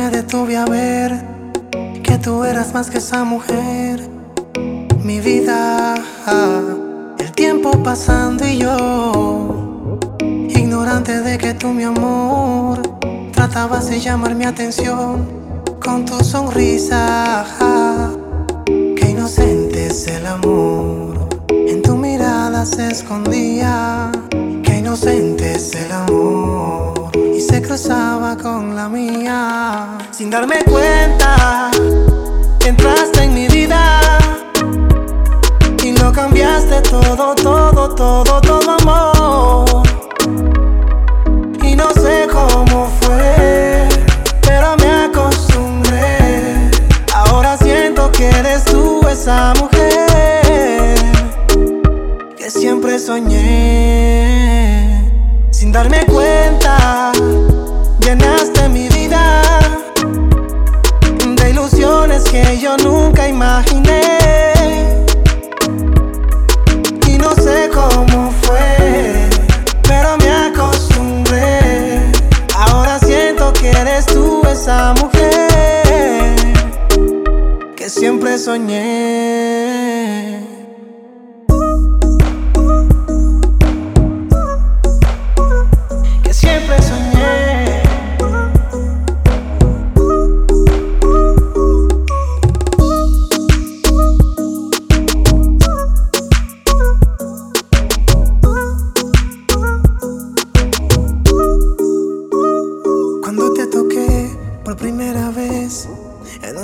detuve a ver que tú eras más que esa mujer. Mi vida, el tiempo pasando y yo, ignorante de que tú, mi amor, tratabas de llamar mi atención con tu sonrisa. Qué inocente es el amor, en tu mirada se escondía. Qué inocente es el amor con la mía. Sin darme cuenta, entraste en mi vida y lo cambiaste todo, todo, todo, todo amor. Y no sé cómo fue, pero me acostumbré. Ahora siento que eres tú esa mujer que siempre soñé sin darme cuenta llenaste mi vida de ilusiones que yo nunca imaginé. Y no sé cómo fue, pero me acostumbré. Ahora siento que eres tú esa mujer que siempre soñé.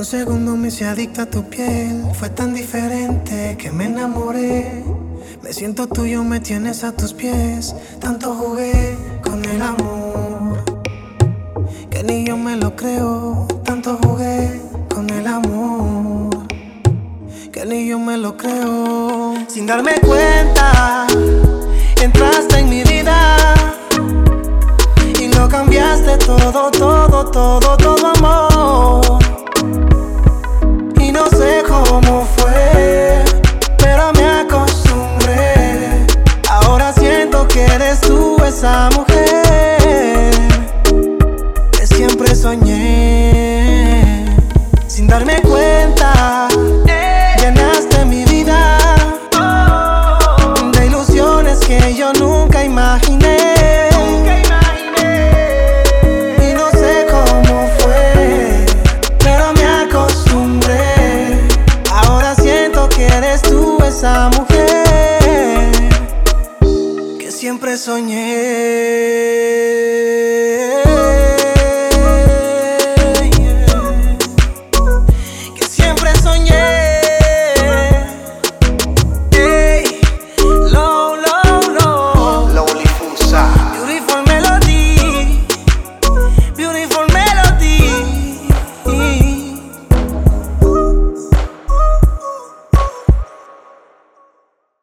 Segundo me hice adicta a tu piel. Fue tan diferente que me enamoré. Me siento tuyo, me tienes a tus pies. Tanto jugué con el amor. Que ni yo me lo creo. Tanto jugué con el amor. Que ni yo me lo creo. Sin darme cuenta, soñé sin darme cuenta. Llenaste mi vida de ilusiones que yo nunca imaginé. Y no sé cómo fue, pero me acostumbré. Ahora siento que eres tú esa mujer. Que siempre soñé.